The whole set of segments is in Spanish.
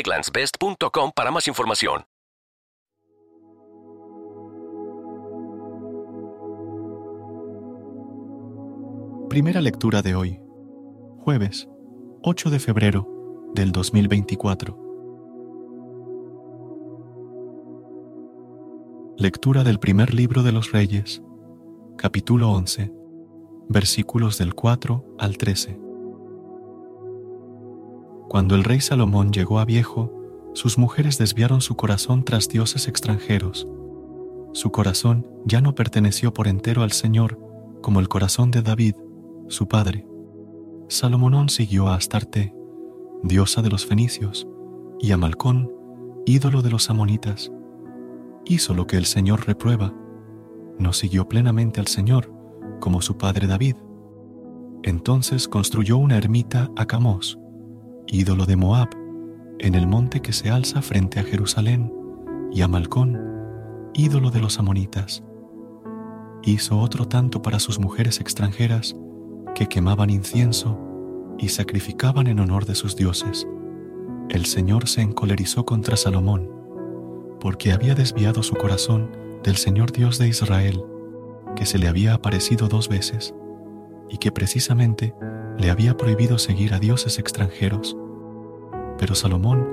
egglandsbest.com para más información. Primera lectura de hoy, jueves 8 de febrero del 2024. Lectura del primer libro de los Reyes, capítulo 11, versículos del 4 al 13. Cuando el rey Salomón llegó a viejo, sus mujeres desviaron su corazón tras dioses extranjeros. Su corazón ya no perteneció por entero al Señor como el corazón de David, su padre. Salomón siguió a Astarte, diosa de los fenicios, y a Malcón, ídolo de los amonitas. Hizo lo que el Señor reprueba. No siguió plenamente al Señor, como su padre David. Entonces construyó una ermita a Camos, ídolo de Moab, en el monte que se alza frente a Jerusalén, y a Malcón, ídolo de los amonitas. Hizo otro tanto para sus mujeres extranjeras, que quemaban incienso y sacrificaban en honor de sus dioses. El Señor se encolerizó contra Salomón, porque había desviado su corazón del Señor Dios de Israel, que se le había aparecido dos veces, y que precisamente le había prohibido seguir a dioses extranjeros. Pero Salomón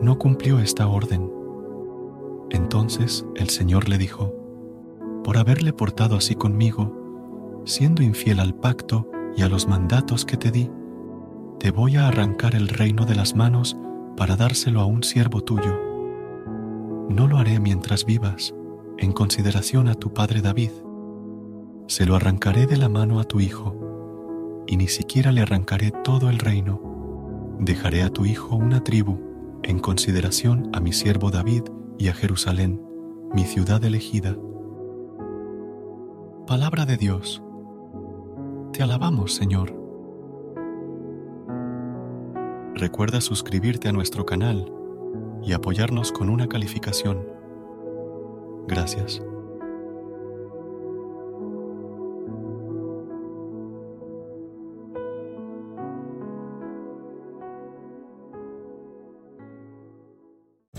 no cumplió esta orden. Entonces el Señor le dijo, por haberle portado así conmigo, siendo infiel al pacto y a los mandatos que te di, te voy a arrancar el reino de las manos para dárselo a un siervo tuyo. No lo haré mientras vivas, en consideración a tu padre David. Se lo arrancaré de la mano a tu hijo, y ni siquiera le arrancaré todo el reino. Dejaré a tu hijo una tribu, en consideración a mi siervo David y a Jerusalén, mi ciudad elegida. Palabra de Dios. Te alabamos, Señor. Recuerda suscribirte a nuestro canal y apoyarnos con una calificación. Gracias.